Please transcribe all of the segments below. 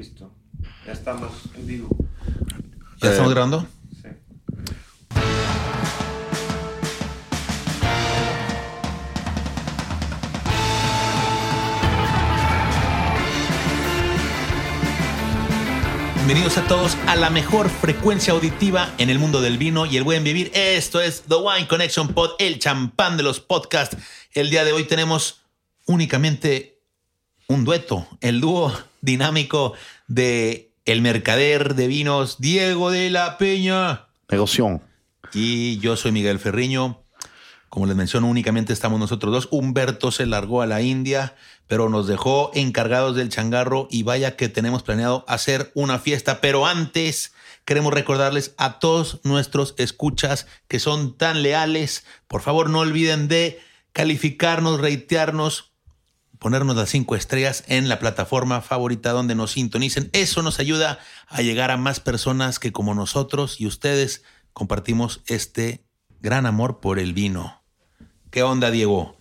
Listo. Ya estamos en vivo. ¿Ya Eh, estamos grabando? Sí. Bienvenidos a todos a la mejor frecuencia auditiva en el mundo del vino y el buen vivir. Esto es The Wine Connection Pod, el champán de los podcasts. El día de hoy tenemos únicamente un dueto, el dúo dinámico de el mercader de vinos Diego de la Peña. Negoción. Y yo soy Miguel Ferriño. Como les menciono, únicamente estamos nosotros dos. Humberto se largó a la India, pero nos dejó encargados del changarro y vaya que tenemos planeado hacer una fiesta. Pero antes queremos recordarles a todos nuestros escuchas que son tan leales, por favor no olviden de calificarnos, reitearnos, ponernos las cinco estrellas en la plataforma favorita donde nos sintonicen. Eso nos ayuda a llegar a más personas que como nosotros y ustedes compartimos este gran amor por el vino. ¿Qué onda, Diego?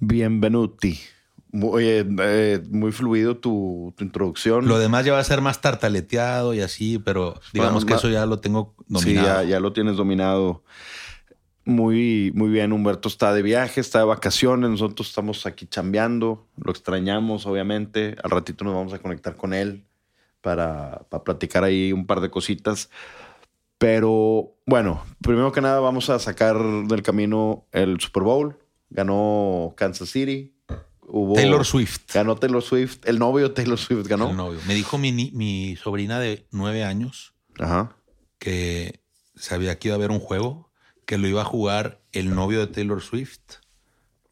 Bienvenuti. Muy, eh, eh, muy fluido tu, tu introducción. Lo demás ya va a ser más tartaleteado y así, pero digamos que ma- eso ya lo tengo sí, dominado. ya, ya lo tienes dominado. Muy, muy bien. Humberto está de viaje, está de vacaciones. Nosotros estamos aquí chambeando. Lo extrañamos, obviamente. Al ratito nos vamos a conectar con él para, para platicar ahí un par de cositas. Pero bueno, primero que nada vamos a sacar del camino el Super Bowl. Ganó Kansas City. Hubo, Taylor Swift. Ganó Taylor Swift. El novio Taylor Swift ganó. El novio. Me dijo mi, mi sobrina de nueve años Ajá. que sabía que iba a haber un juego, que lo iba a jugar el novio de Taylor Swift.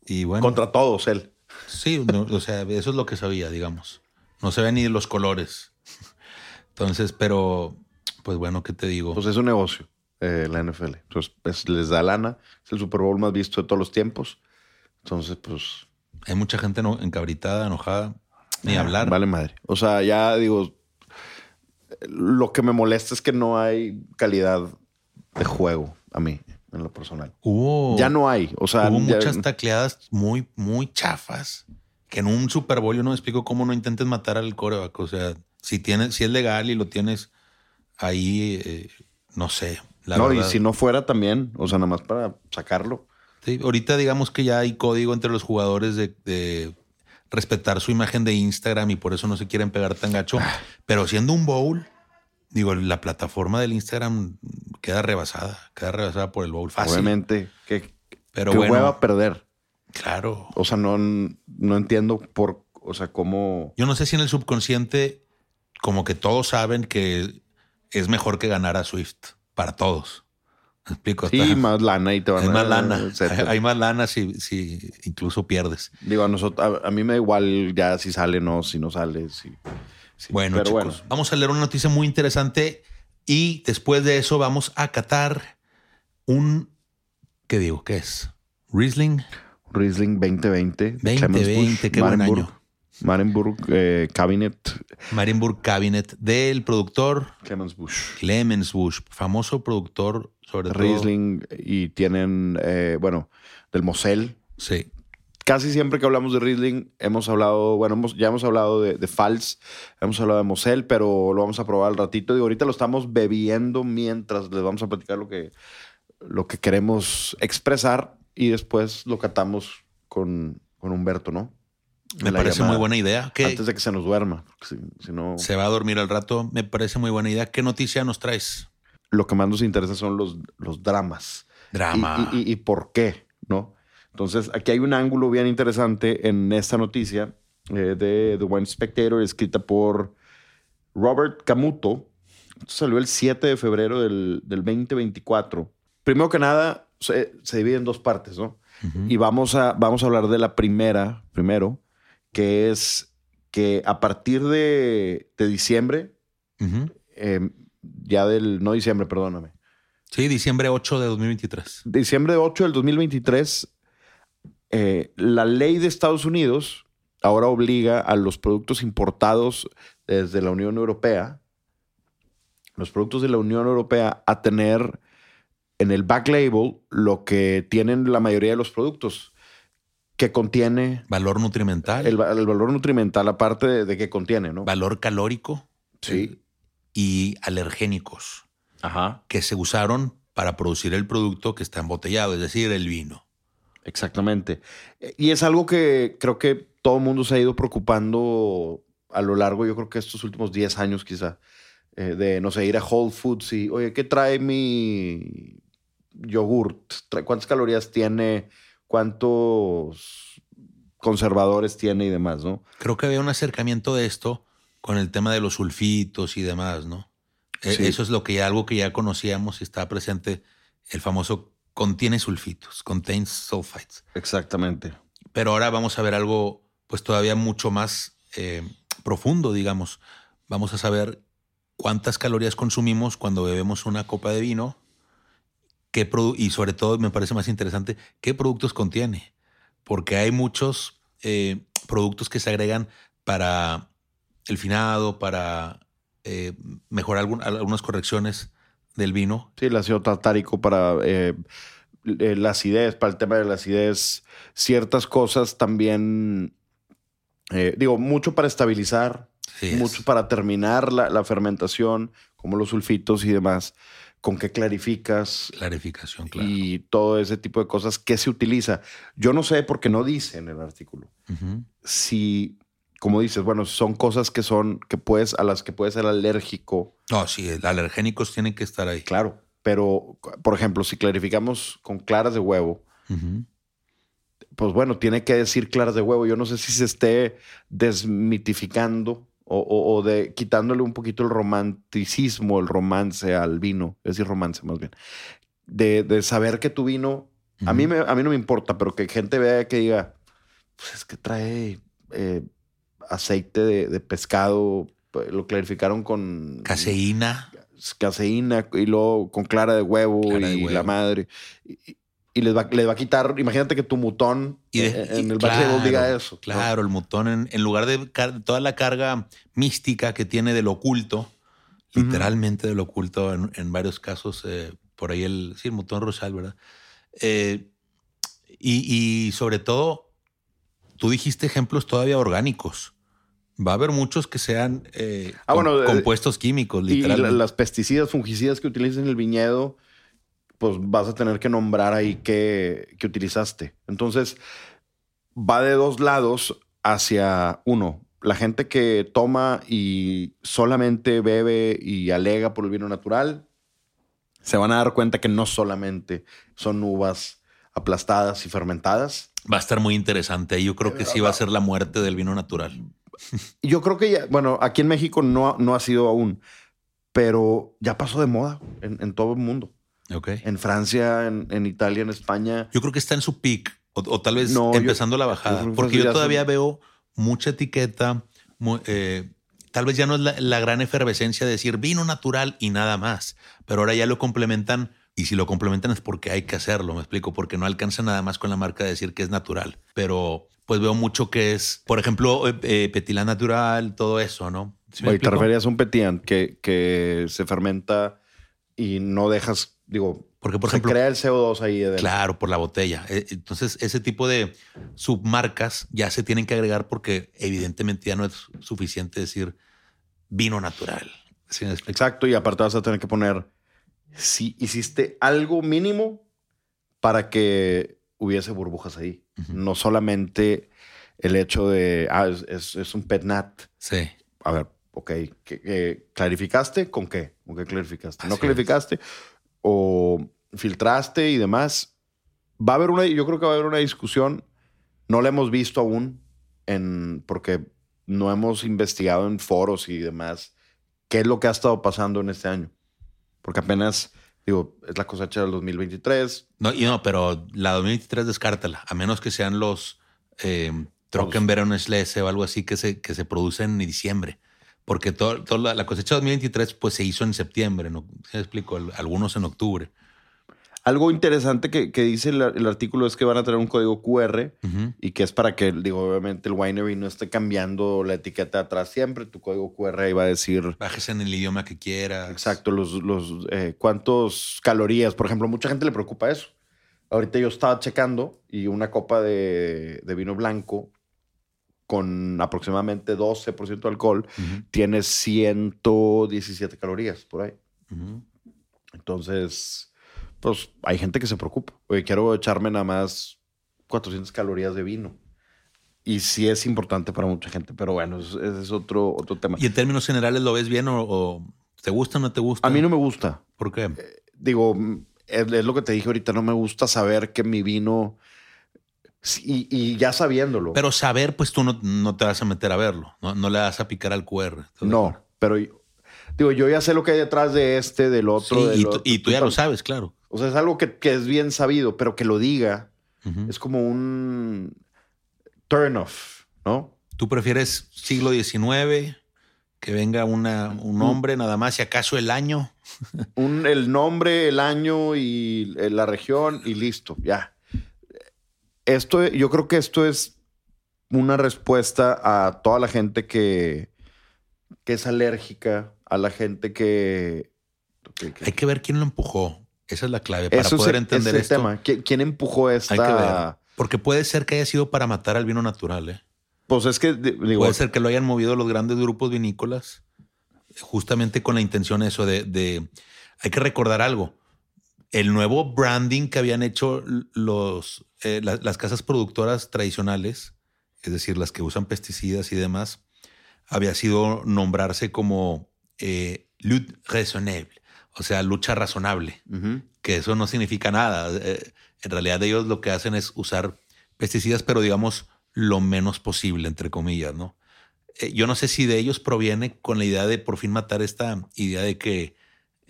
Y bueno, Contra todos él. sí, no, o sea, eso es lo que sabía, digamos. No se ven ni los colores. Entonces, pero, pues bueno, ¿qué te digo? Pues es un negocio, eh, la NFL. Entonces, pues, les da lana. Es el Super Bowl más visto de todos los tiempos. Entonces, pues. Hay mucha gente no- encabritada, enojada, ni ah, hablar. Vale madre. O sea, ya digo. Lo que me molesta es que no hay calidad de juego a mí, en lo personal. Hubo, Ya no hay. O sea, hubo ya- muchas tacleadas muy, muy chafas. Que en un Super Bowl yo no me explico cómo no intentes matar al coreback. O sea, si tienes, si es legal y lo tienes ahí, eh, no sé. La no, verdad. y si no fuera también, o sea, nada más para sacarlo. Sí, ahorita digamos que ya hay código entre los jugadores de, de respetar su imagen de Instagram y por eso no se quieren pegar tan gacho. Ah. Pero siendo un bowl, digo, la plataforma del Instagram queda rebasada, queda rebasada por el bowl fácil. Obviamente. Que, Pero que bueno, hueva perder. claro. O sea, no, no entiendo por. O sea, cómo. Yo no sé si en el subconsciente, como que todos saben que es mejor que ganar a Swift para todos. ¿Me explico? Sí, Está- más lana y te van hay a más lana. etcétera. Hay más lana si, si incluso pierdes. Digo, a nosotros, a, a mí me da igual ya si sale o no, si no sale. Si, Bueno, chicos, vamos a leer una noticia muy interesante y después de eso vamos a catar un, ¿qué digo? ¿Qué es? Riesling Riesling 2020. de 2020, Clemensbusch, qué buen Marenburg, año. Marenburg eh, Cabinet Marienburg Cabinet del productor Clemensbusch. Clemens Bush, famoso productor sobre todo. Riesling y tienen, eh, bueno, del Mosel. Sí, Casi siempre que hablamos de Riesling hemos hablado, bueno, hemos- ya hemos hablado de, de Fals, hemos hablado de Mosel, pero lo vamos a probar al ratito. Digo, ahorita lo estamos bebiendo mientras les vamos a platicar lo que, lo que queremos expresar y después lo catamos con, con Humberto, ¿no? me parece llamada. muy buena idea. Antes de que se nos duerma. Si, si no, se va a dormir al rato, me parece muy buena idea. ¿Qué noticia nos traes? lo que más nos interesa son los, los dramas. Drama. Y, y- y por qué, ¿no? Entonces, aquí hay un ángulo bien interesante en esta noticia eh, de The Wine Spectator, escrita por Robert Camuto. Esto salió el 7 de febrero del, del 2024. Primero que nada, se, se divide en dos partes, ¿no? Ujú. Y vamos a, vamos a hablar de la primera, primero, que es que a partir de, de diciembre, Ujú. eh, ya del, no diciembre, perdóname, Sí, diciembre 8 de 2023. diciembre 8 del 2023, eh, la ley de Estados Unidos ahora obliga a los productos importados desde la Unión Europea, los productos de la Unión Europea, a tener en el back label lo que tienen la mayoría de los productos, ¿Qué contiene? Valor nutrimental. El, va- el valor nutrimental, aparte de, de qué contiene, ¿no? valor calórico. Sí. Y alergénicos Ajá. que se usaron para producir el producto que está embotellado, es decir, el vino. Exactamente. Eh, Y es algo que creo que todo el mundo se ha ido preocupando a lo largo, yo creo que estos últimos 10 años quizá, eh, de, no sé, ir a Whole Foods y, oye, ¿qué trae mi yogurt? ¿Cuántas calorías tiene? ¿Cuántos conservadores tiene y demás, no? Creo que había un acercamiento de esto con el tema de los sulfitos y demás, ¿no? E- Sí. Eso es lo que ya, algo que ya conocíamos y estaba presente, el famoso contiene sulfitos, contains sulfites. Exactamente. Pero ahora vamos a ver algo, pues todavía mucho más eh, profundo, digamos. Vamos a saber cuántas calorías consumimos cuando bebemos una copa de vino qué y sobre todo me parece más interesante qué productos contiene. Porque hay muchos eh, productos que se agregan para el finado, para eh, mejorar algún- algunas correcciones del vino. Sí, el ácido tartárico para eh, eh, la acidez, para el tema de la acidez, ciertas cosas también, eh, digo, mucho para estabilizar, Sí, es mucho para terminar la, la fermentación, como los sulfitos y demás, con qué clarificas clarificación, claro. y todo ese tipo de cosas, qué se utiliza. Yo no sé porque no dice en el artículo Ujú. si, como dices, bueno, son cosas que son, que puedes, a las que puedes ser alérgico. No, sí, alergénicos tienen que estar ahí. Claro, pero por ejemplo, si clarificamos con claras de huevo, pues bueno, tiene que decir claras de huevo. Yo no sé si se esté desmitificando o, o- o de quitándole un poquito el romanticismo, el romance al vino, es decir, romance más bien, de, de saber que tu vino, a, mí me, a mí no me importa, pero que gente vea que diga, pues es que trae eh, aceite de, de pescado, lo clarificaron con Caseína. caseína y luego con clara de huevo Clara de y huevo. la madre. Y, y les, va, les va a quitar, imagínate que tu mutón Y de- en, el claro, diga claro, eso. ¿no? Claro, el mutón, en, en lugar de toda la carga mística que tiene del oculto, literalmente del oculto, en, en varios casos, eh, por ahí el, sí, el mutón rosal, ¿verdad? Eh, y, y sobre todo, tú dijiste ejemplos todavía orgánicos. Va a haber muchos que sean eh, Ah, bueno, eh, compuestos químicos, Y literalmente. las pesticidas, fungicidas que utilizas en el viñedo, pues vas a tener que nombrar ahí qué, qué utilizaste. Entonces, va de dos lados hacia uno. La gente que toma y solamente bebe y alega por el vino natural, se van a dar cuenta que no solamente son uvas aplastadas y fermentadas. Va a estar muy interesante. Yo creo que sí va a ser la muerte del vino natural. Yo creo que ya, bueno, aquí en México no, no ha sido aún, pero ya pasó de moda en, en todo el mundo. Ok. En Francia, en, en Italia, en España. Yo creo que está en su peak o, o tal vez No, yo- empezando la bajada. porque yo son- todavía veo mucha etiqueta. mu- eh, tal vez ya no es la, la gran efervescencia de decir vino natural y nada más. Pero ahora ya lo complementan. Y si lo complementan es porque hay que hacerlo, me explico, porque no alcanza nada más con la marca de decir que es natural. Pero pues veo mucho que es, por ejemplo, eh, eh, natural, todo eso, ¿no? ¿Sí Oye, te referías a un petián que, que se fermenta y no dejas, digo, Porque, por se ejemplo, crea el CO2 ahí adentro. Claro, por la botella. Eh, Entonces, ese tipo de submarcas ya se tienen que agregar porque evidentemente ya no es suficiente decir vino natural. ¿Sí me explico? Exacto, y aparte vas a tener que poner si hiciste algo mínimo para que hubiese burbujas ahí. Ujú. No solamente el hecho de, ah, es, es- es un pet nat. Sí. A ver, ok, ¿qué- qué- ¿clarificaste? ¿Con qué? ¿Con qué clarificaste? ¿No Así clarificaste? ¿O filtraste y demás? Va a haber una, yo creo que va a haber una discusión. No la hemos visto aún, en, porque no hemos investigado en foros y demás qué es lo que ha estado pasando en este año. Porque apenas, digo, es la cosecha del 2023. No, y no, pero la 2023 descártala, a menos que sean los eh, Trockenbeeren Schlese o algo así que se, que se producen en diciembre. Porque toda la, la cosecha 2023 pues se hizo en septiembre, ¿no? ¿Sí me explico? Al- Algunos en octubre. Algo interesante que, que dice el, el artículo es que van a tener un código QR Ujú. y que es para que, digo, obviamente el winery no esté cambiando la etiqueta atrás siempre. Tu código QR ahí va a decir Bajes en el idioma que quieras. exacto los, los eh, cuántos calorías. Por ejemplo, mucha gente le preocupa eso. Ahorita yo estaba checando y una copa de, de vino blanco con aproximadamente 12% de alcohol Ujú, tiene 117 calorías por ahí. ujú. Entonces, pues hay gente que se preocupa. Oye, quiero echarme nada más 400 calorías de vino. Y sí es importante para mucha gente, pero bueno, ese es otro, otro tema. ¿Y en términos generales lo ves bien o, o te gusta o no te gusta? A mí no me gusta. ¿Por qué? Digo, mm, es, es lo que te dije ahorita, no me gusta saber que mi vino... Y, y ya sabiéndolo. Pero saber, pues tú no, no te vas a meter a verlo. No, no le vas a picar al QR. ¿estás de no, pero yo- digo, yo ya sé lo que hay detrás de este, del otro. Sí, del y, tú, otro. y tú ya lo sabes, claro. O sea, es algo que, que es bien sabido, pero que lo diga es como un turn off, ¿no? ¿Tú prefieres siglo XIX? Que venga una, un hombre nada más, si acaso el año. Un, el nombre, el año y eh, la región y listo, ya. Esto, yo creo que esto es una respuesta a toda la gente que, que es alérgica, a la gente que... que- que- Hay que ver quién lo empujó. Esa es la clave. Para Eso poder entender es el esto. tema. ¿Qui- ¿Quién empujó esta? Hay que ver. Porque puede ser que haya sido para matar al vino natural. ¿eh? Pues es que, digo, Puede ser que lo hayan movido los grandes grupos vinícolas justamente con la intención eso de, de- hay que recordar algo. El nuevo branding que habían hecho los, eh, la- las casas productoras tradicionales, es decir, las que usan pesticidas y demás, había sido nombrarse como eh, lutte raisonnable, o sea, lucha razonable que eso no significa nada. Eh, en realidad ellos lo que hacen es usar pesticidas, pero digamos lo menos posible, entre comillas, ¿no? Eh, yo no sé si de ellos proviene con la idea de por fin matar esta idea de que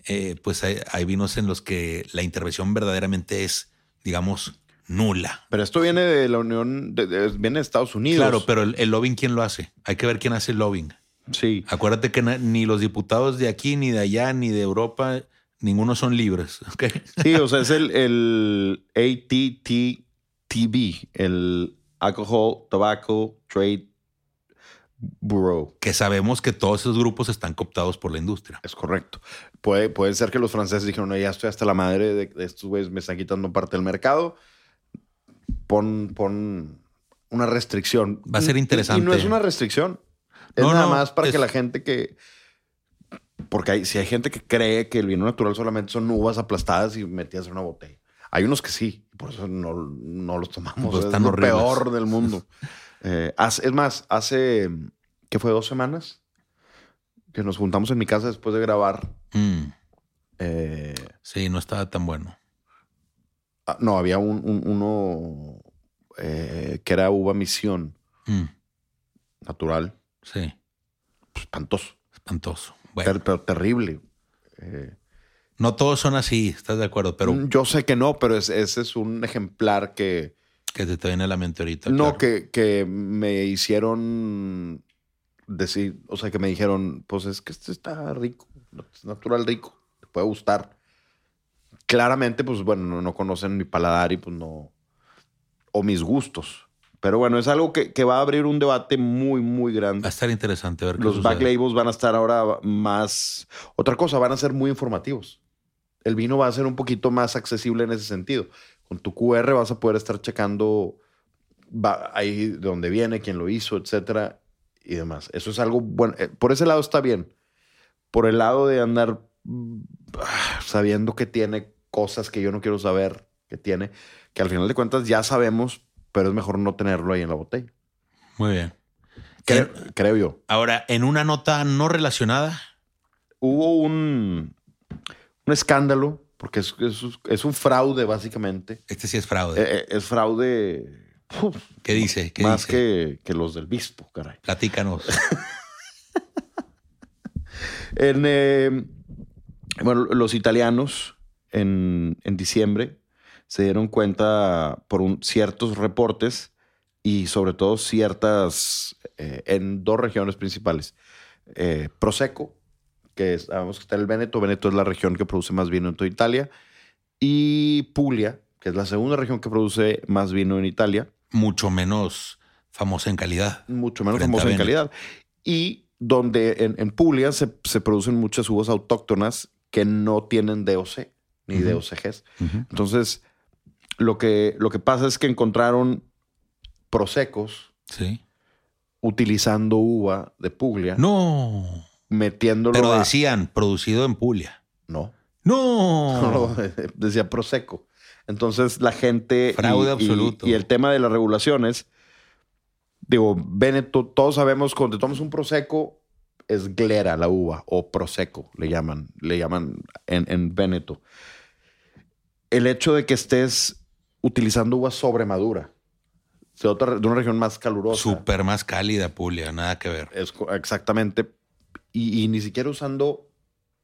eh, pues hay, hay vinos en los que la intervención verdaderamente es, digamos, nula. Pero esto viene de la Unión, de- de- viene de Estados Unidos. Claro, pero el, el lobbying, ¿quién lo hace? Hay que ver quién hace el lobbying. Sí. Acuérdate que ni los diputados de aquí, ni de allá, ni de Europa, ninguno son libres. ¿ok? Sí, o sea, es el, el ATTTB, el Alcohol Tobacco Trade Bureau. que sabemos que todos esos grupos están cooptados por la industria. Es correcto. Puede, puede ser que los franceses dijeron, no, ya estoy hasta la madre de, de estos güeyes, me están quitando parte del mercado. Pon, pon una restricción. Va a ser y- interesante. Y, no es una restricción. Es No, nada no, más para es- que la gente que... Porque hay, si hay gente que cree que el vino natural solamente son uvas aplastadas y metidas en una botella. Hay unos que sí, por eso no, no los tomamos. Pues es lo horribles. peor del mundo. Eh, es más, hace, ¿qué fue? ¿Dos semanas? Que nos juntamos en mi casa después de grabar. Mm, eh, sí, no estaba tan bueno. ah, no, había un, un- uno eh, que era uva misión Mm, natural. Sí, espantoso. espantoso. Bueno, Ter- pero terrible. Eh, no todos son así, ¿estás de acuerdo? Pero yo sé que no, pero es- ese es un ejemplar que... que te, te viene a la mente ahorita. No, claro. que, que me hicieron decir, o sea, que me dijeron, pues es que este está rico, es natural rico, te puede gustar. Claramente, pues bueno, no, no conocen mi paladar y pues no, o mis gustos. Pero bueno, es algo que, que va a abrir un debate muy, muy Va a grande. estar interesante ver qué Los sucede. back labels van a estar ahora más, otra cosa, van a ser muy informativos. El vino va a ser un poquito más accesible en ese sentido. Con tu QR vas a poder estar checando va- ahí de dónde viene, quién lo hizo, etcétera y demás. Eso es algo bueno. Eh, Por ese lado está bien. Por el lado de andar ah, sabiendo que tiene cosas que yo no quiero saber que tiene, que al final de cuentas ya sabemos, pero es mejor no tenerlo ahí en la botella. Muy bien. Creo, En- creo yo. ahora, en una nota no relacionada, Hubo un, un escándalo, porque es, es- es un fraude básicamente. este sí es fraude. Eh, eh, es fraude uf, ¿Qué dice? ¿Qué más dice? que, que los del bispo, caray. Platícanos. En, eh, bueno, los italianos en, en diciembre se dieron cuenta por un- ciertos reportes y sobre todo ciertas eh, en dos regiones principales. Eh, Prosecco, que sabemos que está en el Veneto. Veneto es la región que produce más vino en toda Italia. Y Puglia, que es la segunda región que produce más vino en Italia. Mucho menos famosa en calidad. mucho menos famosa en calidad. Y donde en, en Puglia se, se producen muchas uvas autóctonas que no tienen DOC ni Ujú. DOCGs. Entonces, lo que, lo que pasa es que encontraron prosecos Sí. utilizando uva de Puglia, No. metiéndolo Pero a- decían, producido en Puglia. No, No. no, decía Prosecco. Entonces la gente... y- Fraude y- absoluto. Y, el tema de las regulaciones, digo, Veneto, todos sabemos cuando te tomas un Prosecco es glera la uva o Prosecco, le llaman, le llaman en, en Veneto. El hecho de que estés utilizando uva sobremadura de, otra, de una región más calurosa. Súper más cálida Puglia, nada que ver. Es exactamente. Y, y ni siquiera usando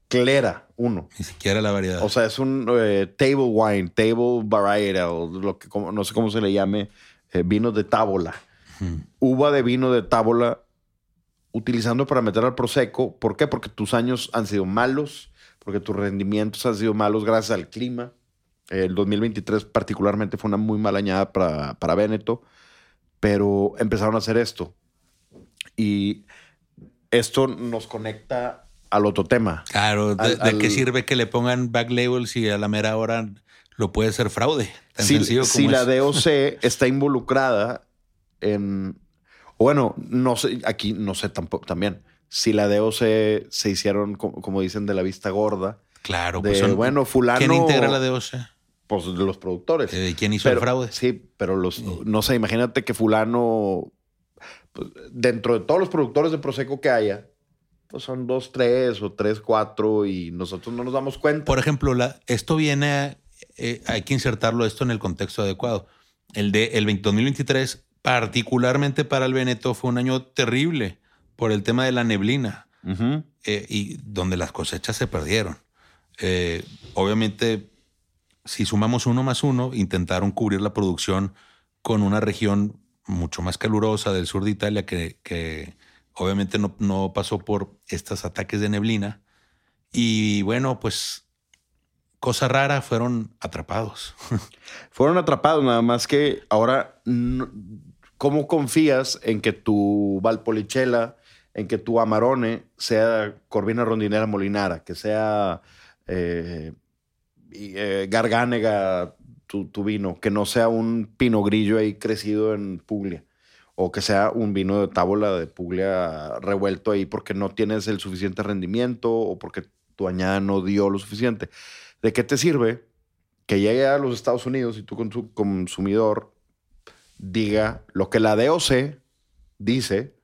clera, uno. Ni siquiera la variedad. O sea, es un eh, table wine, table varietal, lo que, como- no sé cómo se le llame, eh, vino de tábola. Ujú. Uva de vino de tábola utilizando para meter al prosecco. ¿Por qué? Porque tus años han sido malos, porque tus rendimientos han sido malos gracias al clima. El 2023 particularmente fue una muy mala añada para, para Veneto, pero empezaron a hacer esto. Y esto nos conecta al otro tema. Claro, ¿de, Al- de qué sirve que le pongan back labels y a la mera hora lo puede ser fraude? Tan si, sencillo si como la es. DOC está involucrada en. Bueno, no sé, aquí no sé tampoco también. Si la DOC se hicieron, co- como, dicen, de la vista gorda, Claro, de pues son- bueno, fulano. ¿Quién integra la DOC? Pues de los productores. Eh, ¿Quién hizo Pero- el fraude? Sí, pero los, no sé, imagínate que fulano, pues, dentro de todos los productores de Prosecco que haya, pues son dos, tres o tres, cuatro y nosotros no nos damos cuenta. Por ejemplo, la- esto viene, eh, hay que insertarlo esto en el contexto adecuado. El de el 20 2023, particularmente para el Veneto, fue un año terrible por el tema de la neblina Ujú. eh, y donde las cosechas se perdieron. Eh, obviamente, si sumamos uno más uno, intentaron cubrir la producción con una región mucho más calurosa del sur de Italia que, obviamente no, pasó por estos ataques de neblina. Y bueno, pues cosa rara, fueron atrapados. Fueron atrapados, nada más que ahora, ¿cómo confías en que tu Valpolicella, en que tu Amarone sea Corvina Rondinera Molinara, que sea eh, eh, Garganega tu, vino, que no sea un pino grillo ahí crecido en Puglia, o que sea un vino de tábola de Puglia revuelto ahí porque no tienes el suficiente rendimiento o porque tu añada no dio lo suficiente? ¿De qué te sirve que llegue a los Estados Unidos y tú con tu consumidor diga lo que la DOC dice,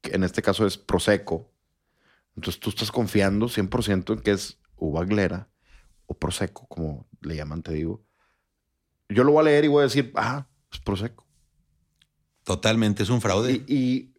que en este caso es Prosecco, entonces tú estás confiando 100% en que es uva glera o Prosecco, como le llaman, te digo. Yo lo voy a leer y voy a decir, ah, es Prosecco. Totalmente, es un fraude. Y,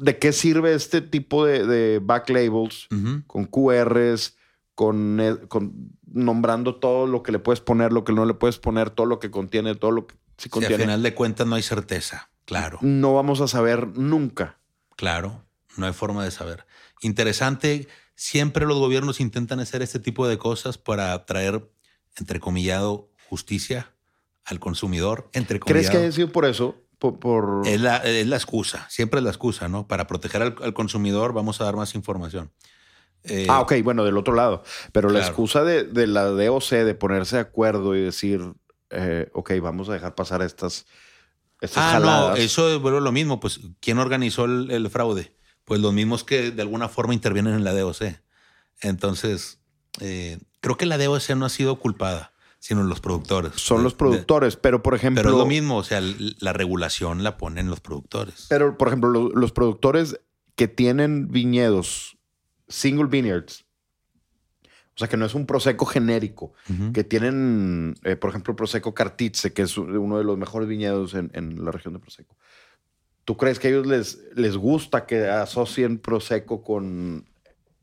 ¿de qué sirve este tipo de, de back labels con QRs, con, eh, con nombrando todo lo que le puedes poner, lo que no le puedes poner, todo lo que contiene, todo lo que sí Si al contiene? final de cuentas no hay certeza. Claro, No vamos a saber nunca. claro, no hay forma de saber. Interesante, siempre los gobiernos intentan hacer este tipo de cosas para traer, entrecomillado, justicia al consumidor. ¿Crees que haya sido por eso? Por, por- Es la, es la excusa, siempre es la excusa, ¿no? Para proteger al, al consumidor vamos a dar más información. Eh, Ah, ok, bueno, del otro lado. Pero la excusa de, de la DOC de ponerse de acuerdo y decir, eh, ok, vamos a dejar pasar estas, estas Ah, no, eso vuelve lo mismo. Pues, ¿quién organizó el, el fraude? Pues los mismos que de alguna forma intervienen en la DOC. Entonces, eh, creo que la DOC no ha sido culpada, sino los productores. Son los De- productores, pero por ejemplo... Pero es lo mismo, o sea, la regulación la ponen los productores. Pero, por ejemplo, lo- los productores que tienen viñedos, single vineyards, o sea, que no es un Prosecco genérico, que tienen, eh, por ejemplo, Prosecco Cartizze, que es uno de los mejores viñedos en, en la región de Prosecco. ¿Tú crees que a ellos les, les gusta que asocien Prosecco con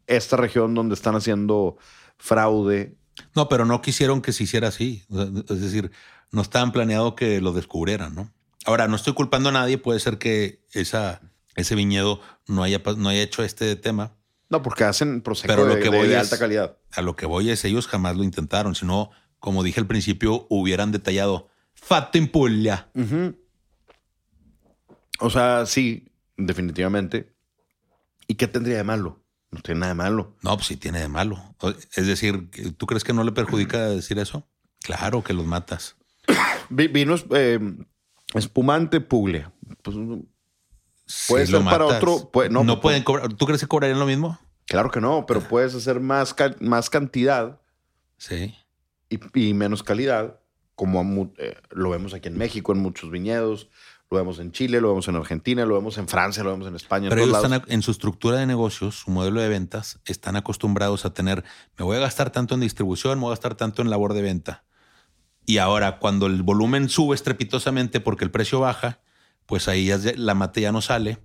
esta región donde están haciendo fraude? No, pero no quisieron que se hiciera así. Es decir, no estaban planeado que lo descubrieran, ¿no? Ahora, no estoy culpando a nadie. Puede ser que esa, ese viñedo no haya, no haya hecho este tema. No, porque hacen Prosecco Pero lo de, que voy de es- alta calidad. A lo que voy es, ellos jamás lo intentaron, sino, como dije al principio, hubieran detallado fatto in Puglia. O sea, sí, definitivamente. ¿Y qué tendría de malo? No tiene nada de malo. No, pues sí tiene de malo. Es decir, ¿tú crees que no le perjudica decir eso? Claro que los matas. Vi- Vinos eh, espumante Puglia. Pues, Puede Sí, lo ser para otro- puede- no, no, pueden cobrar. ¿Tú crees que cobrarían lo mismo? claro que no, pero puedes hacer más, más cantidad Sí. y, y menos calidad, como a eh, lo vemos aquí en México, en muchos viñedos, lo vemos en Chile, lo vemos en Argentina, lo vemos en Francia, lo vemos en España. en Pero todos ellos lados. están en su estructura de negocios, su modelo de ventas, están acostumbrados a tener, me voy a gastar tanto en distribución, me voy a gastar tanto en labor de venta. Y ahora, cuando el volumen sube estrepitosamente porque el precio baja, pues ahí ya la mate ya no sale.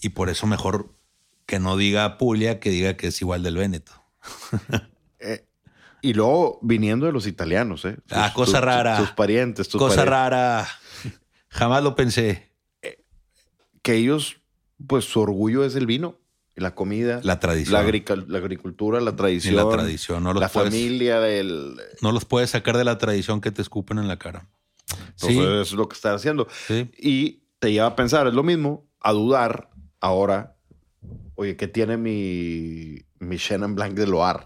Y por eso mejor que no diga Puglia, que diga que es igual del Véneto. Eh, y luego viniendo de los italianos, ¿eh? Ah, cosa rara. Sus parientes, tus Cosa parientes. rara. Jamás lo pensé. Que ellos, pues su orgullo es el vino, la comida, La tradición. la, agricultura, la Y tradición, la tradición. No los, la puedes, familia del... no los puedes sacar de la tradición que te escupen en la cara. Entonces, Sí, eso es lo que están haciendo. sí. Y te lleva a pensar, es lo mismo, a dudar ahora, oye, ¿qué tiene mi, mi Chenin Blanc de Loire?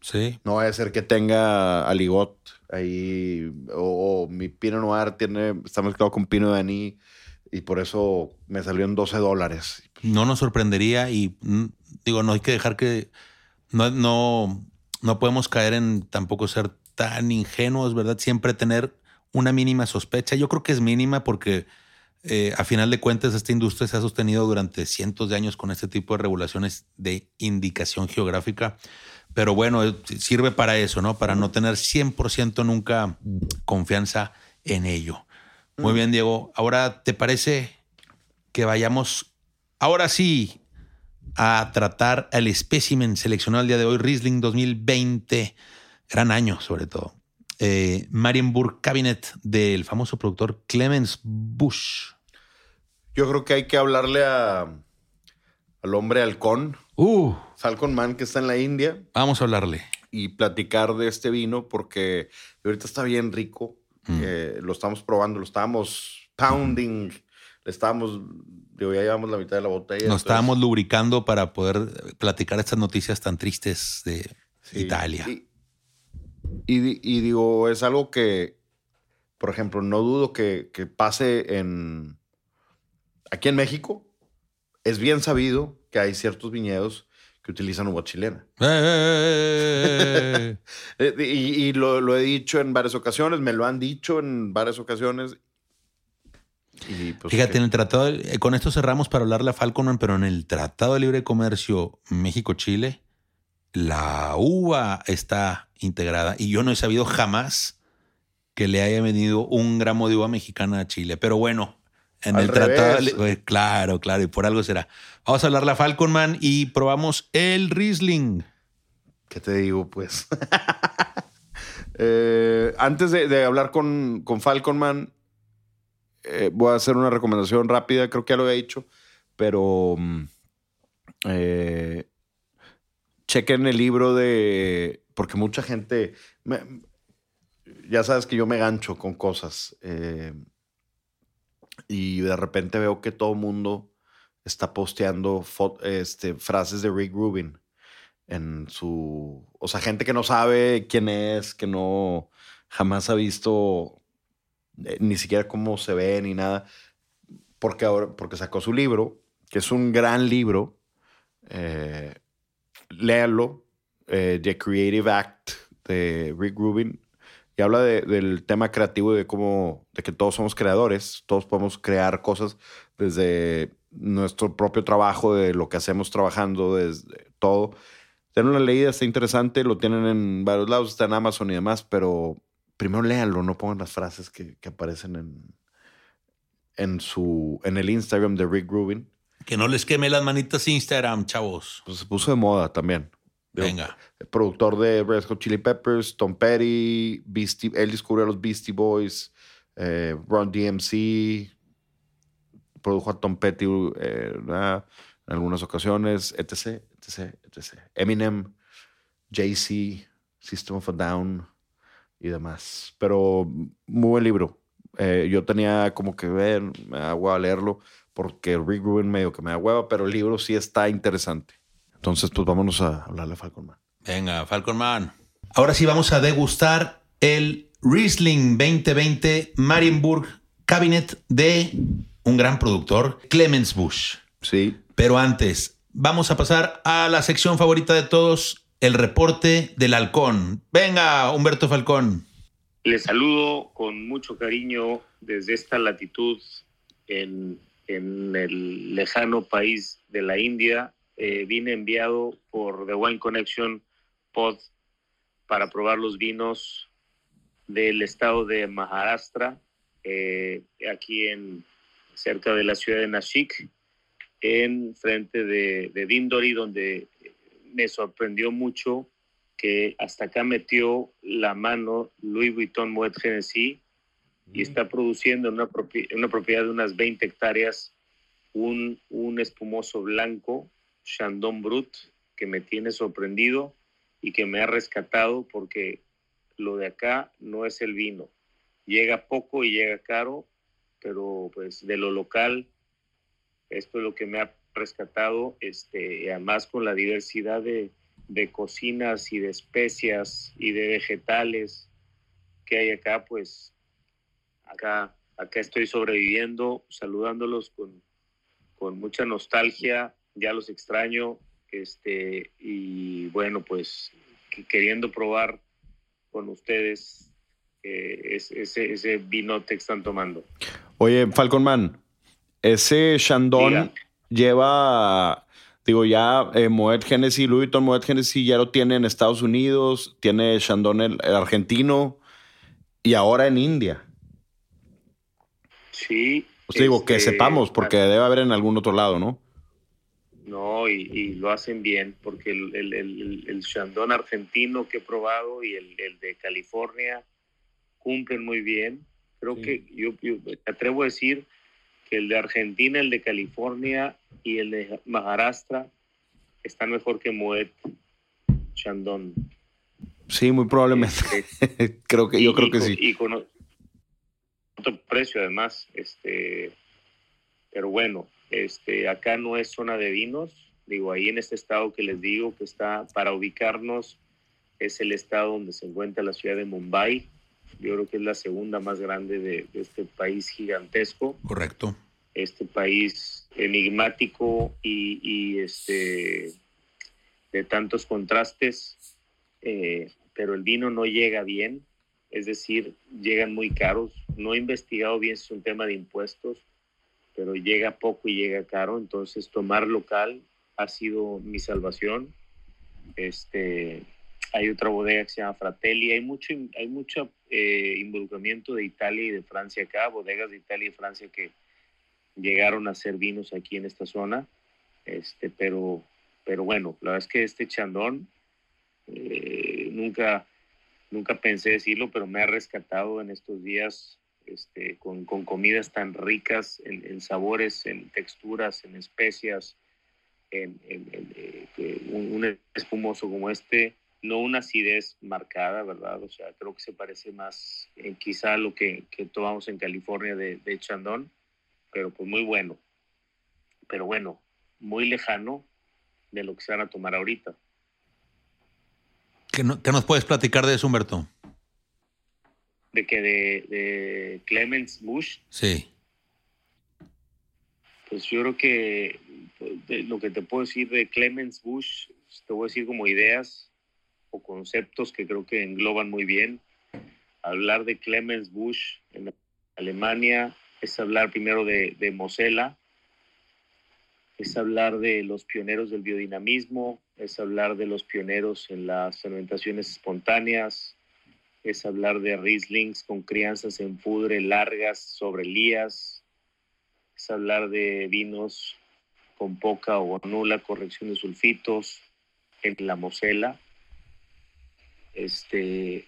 Sí. No vaya a ser que tenga aligot ahí, o, o mi Pinot Noir tiene, está mezclado con Pinot de Aní, y por eso me salió en 12 dólares. no nos sorprendería y mm, digo, no hay que dejar que no, no, no podemos caer en tampoco ser tan ingenuos, ¿verdad? Siempre tener una mínima sospecha. Yo creo que es mínima porque eh, a final de cuentas esta industria se ha sostenido durante cientos de años con este tipo de regulaciones de indicación geográfica. Pero bueno, eh, sirve para eso, ¿no? Para no tener 100% nunca confianza en ello. Muy bien, Diego. Ahora, ¿te parece que vayamos ahora sí a tratar el espécimen seleccionado el día de hoy, Riesling 2020, gran año sobre todo. Eh, Marienburg Cabinet del famoso productor Clemens Bush. Yo creo que hay que hablarle a, al hombre halcón, Uh, Falcon Man, que está en la India, vamos a hablarle. y platicar de este vino porque ahorita está bien rico. Mm. Eh, lo estamos probando, lo estábamos pounding, le estábamos, digo, ya llevamos la mitad de la botella. Nos entonces, estábamos lubricando para poder platicar estas noticias tan tristes de sí. Italia. Y, y di- y digo, es algo que, por ejemplo, no dudo que, que pase en... Aquí en México es bien sabido que hay ciertos viñedos que utilizan uva chilena. Eh, Eh, Y, y lo, lo he dicho en varias ocasiones, me lo han dicho en varias ocasiones. Y pues Fíjate, que- en el tratado, de- eh, con esto cerramos para hablarle a Falconman, pero en el Tratado de Libre Comercio México-Chile, la uva está integrada y yo no he sabido jamás que le haya venido un gramo de uva mexicana a Chile. Pero bueno, en Al el Tratado, revés. Eh, claro, claro, y por algo será. Vamos a hablarle a Falconman y probamos el Riesling. ¿Qué te digo, pues? Eh, antes de, de hablar con, con Falcon Man, eh, voy a hacer una recomendación rápida, creo que ya lo había dicho, pero mm, eh, chequen el libro de... Porque mucha gente... me- ya sabes que yo me gancho con cosas. eh, y de repente veo que todo mundo está posteando este, frases de Rick Rubin en su. O sea, gente que no sabe quién es, que no jamás ha visto eh, ni siquiera cómo se ve ni nada. Porque ahora, porque sacó su libro, que es un gran libro. Eh, léanlo. eh, The Creative Act de Rick Rubin. Y habla de- del tema creativo y de cómo, de que todos somos creadores, todos podemos crear cosas desde nuestro propio trabajo, de lo que hacemos trabajando, desde todo. Tienen una leída, está interesante, lo tienen en varios lados, está en Amazon y demás, pero primero léanlo, no pongan las frases que, que aparecen en, en, su, en el Instagram de Rick Rubin. Que no les queme las manitas Instagram, chavos. Pues se puso de moda también. Venga. productor de Red Hot Chili Peppers, Tom Petty, Beastie, él descubrió a los Beastie Boys, eh, Ron DMC, produjo a Tom Petty eh, ¿verdad? en algunas ocasiones, etc, etc, etc. Eminem, Jay-Z, System of a Down y demás. Pero muy buen libro. Eh, yo tenía como que ver, me da hueva leerlo porque Rick Rubin medio que me da hueva, pero el libro sí está interesante. Entonces, pues vámonos a hablarle a Falcon Man. Venga, Falcon Man. Ahora sí vamos a degustar el Riesling 2020 Marienburg Cabinet de un gran productor, Clemens Bush. Sí. Pero antes, vamos a pasar a la sección favorita de todos, el reporte del halcón. Venga, Humberto Falcón. Les saludo con mucho cariño desde esta latitud en, el lejano país de la India. Eh, vine enviado por The Wine Connection Pod para probar los vinos del estado de Maharashtra, eh, aquí en cerca de la ciudad de Nashik, en frente de, de Dindori, donde me sorprendió mucho que hasta acá metió la mano Louis Vuitton Moet Genesis y está produciendo en una, una, propiedad de unas 20 hectáreas un, un espumoso blanco, Chandon Brut, que me tiene sorprendido y que me ha rescatado porque lo de acá no es el vino. Llega poco y llega caro, pero pues de lo local, esto es lo que me ha rescatado, este, además con la diversidad de, de cocinas y de especias y de vegetales que hay acá, pues acá, acá estoy sobreviviendo, saludándolos con, con mucha nostalgia, ya los extraño, este, y bueno, pues queriendo probar con ustedes eh, ese, ese vino que están tomando. Oye, Falcon Man, ese Chandon lleva, digo, ya eh, Moet Genesis, Louis Vuitton Moet Genesis ya lo tiene en Estados Unidos, tiene Chandon el, argentino y ahora en India. Sí. Pues digo, que este, sepamos, porque debe haber en algún otro lado, ¿no? No, y, lo hacen bien, porque el, el, el, Chandon argentino que he probado y el, de California cumplen muy bien. Creo que yo, me atrevo a decir que el de Argentina, el de California y el de Maharashtra están mejor que Moet Chandon. Sí, muy probablemente. Este, creo que, yo creo que sí. Y con otro precio además, este, pero bueno, este, acá no es zona de vinos, digo, ahí en este estado que les digo que está para ubicarnos, es el estado donde se encuentra la ciudad de Mumbai. Yo creo que es la segunda más grande de, este país gigantesco. Correcto. Este país enigmático y, este, de tantos contrastes, eh, pero el vino no llega bien, es decir, llegan muy caros. No he investigado bien si es un tema de impuestos pero llega poco y llega caro, entonces tomar local ha sido mi salvación. Este, hay otra bodega que se llama Fratelli, hay mucho, hay mucho eh, involucramiento de Italia y de Francia acá, bodegas de Italia y Francia que llegaron a hacer vinos aquí en esta zona, este, pero, pero bueno, la verdad es que este chandón, eh, nunca, nunca pensé decirlo, pero me ha rescatado en estos días este, con, comidas tan ricas en, sabores, en texturas, en especias, en, eh, un, espumoso como este, no una acidez marcada, ¿verdad? O sea, creo que se parece más en quizá a lo que, tomamos en California de, de Chandon, pero pues muy bueno. Pero bueno, muy lejano de lo que se van a tomar ahorita. ¿Qué, ¿Qué, nos puedes platicar de eso, Humberto? De que de, Clemens Bush. Sí. Pues yo creo que lo que te puedo decir de Clemens Bush, te voy a decir como ideas o conceptos que creo que engloban muy bien. Hablar de Clemens Bush en Alemania es hablar primero de, de Mosela, es hablar de los pioneros del biodinamismo, es hablar de los pioneros en las fermentaciones espontáneas, es hablar de Rieslings con crianzas en pudre largas sobre lías, es hablar de vinos con poca o nula corrección de sulfitos en la Mosela. Este,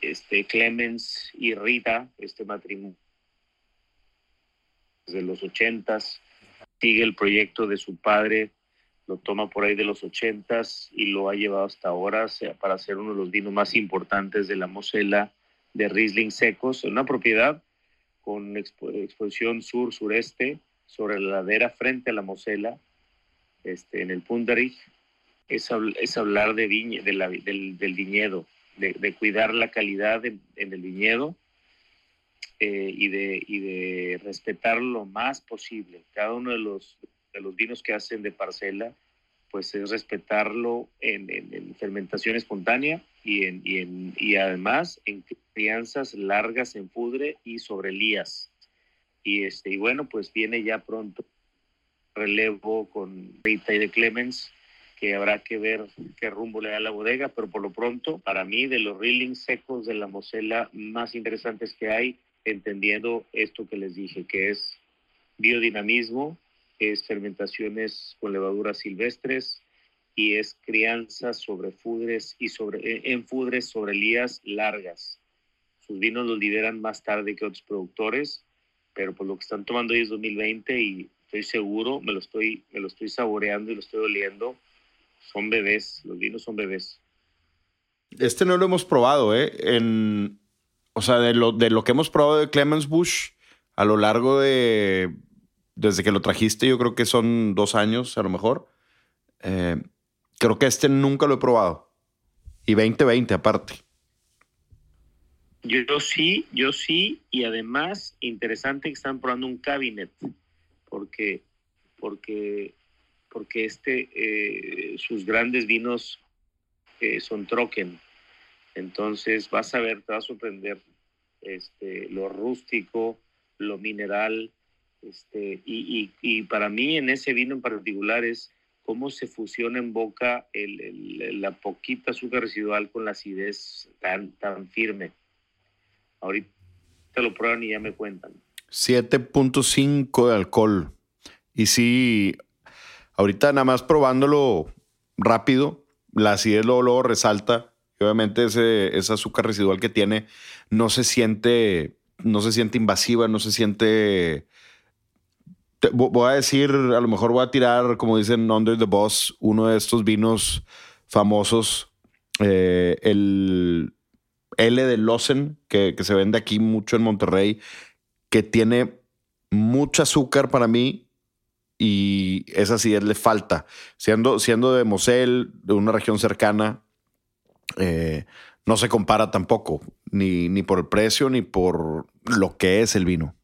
este Clemens y Rita, este matrimonio desde los ochentas, sigue el proyecto de su padre lo toma por ahí de los ochentas y lo ha llevado hasta ahora para ser uno de los vinos más importantes de la Mosela de Riesling secos, una propiedad con exposición sur-sureste sobre la ladera frente a la Mosela, este, en el Punderich, es, es hablar de, de del, del, viñedo, de, cuidar la calidad en, el viñedo eh, y, de, y de respetar lo más posible. Cada uno de los, de los vinos que hacen de parcela, pues es respetarlo en, en, fermentación espontánea y, en, y, en, y además en crianzas largas en pudre y sobre lías. Y, este, y bueno, pues viene ya pronto relevo con Rita y de Clemens, que habrá que ver qué rumbo le da la bodega, pero por lo pronto, para mí, de los reelings secos de la Mosela más interesantes que hay, entendiendo esto que les dije, que es biodinamismo, es fermentaciones con levaduras silvestres y es crianza sobre fudres y sobre, en fudres sobre lías largas. Sus vinos los liberan más tarde que otros productores, pero por lo que están tomando es 2020 y estoy seguro, me lo estoy, me lo estoy saboreando y lo estoy oliendo, son bebés, los vinos son bebés. Este no lo hemos probado, ¿eh? En, o sea, de lo, de lo que hemos probado de Clemens Bush a lo largo de. Desde que lo trajiste, yo creo que son dos años a lo mejor. Eh, creo que este nunca lo he probado. Y 2020 aparte. Yo, sí, yo sí. Y además, interesante que están probando un cabinet. Porque, porque porque este, eh, sus grandes vinos eh, son troquen. Entonces vas a ver, te va a sorprender este, lo rústico, lo mineral, este, y, y, para mí en ese vino en particular es cómo se fusiona en boca el, la poquita azúcar residual con la acidez tan, tan firme. Ahorita lo prueban y ya me cuentan. 7.5 de alcohol. Y sí, Ahorita nada más probándolo rápido, la acidez luego, resalta. obviamente ese, azúcar residual que tiene no se siente, no se siente invasiva, no se siente... voy a decir, a lo mejor voy a tirar, como dicen Under the Boss, uno de estos vinos famosos, eh, el L de Losen, que, que se vende aquí mucho en Monterrey, que tiene mucho azúcar para mí, y esa sí le falta. Siendo, siendo de Mosel, de una región cercana, eh, no se compara tampoco, ni, ni por el precio ni por lo que es el vino.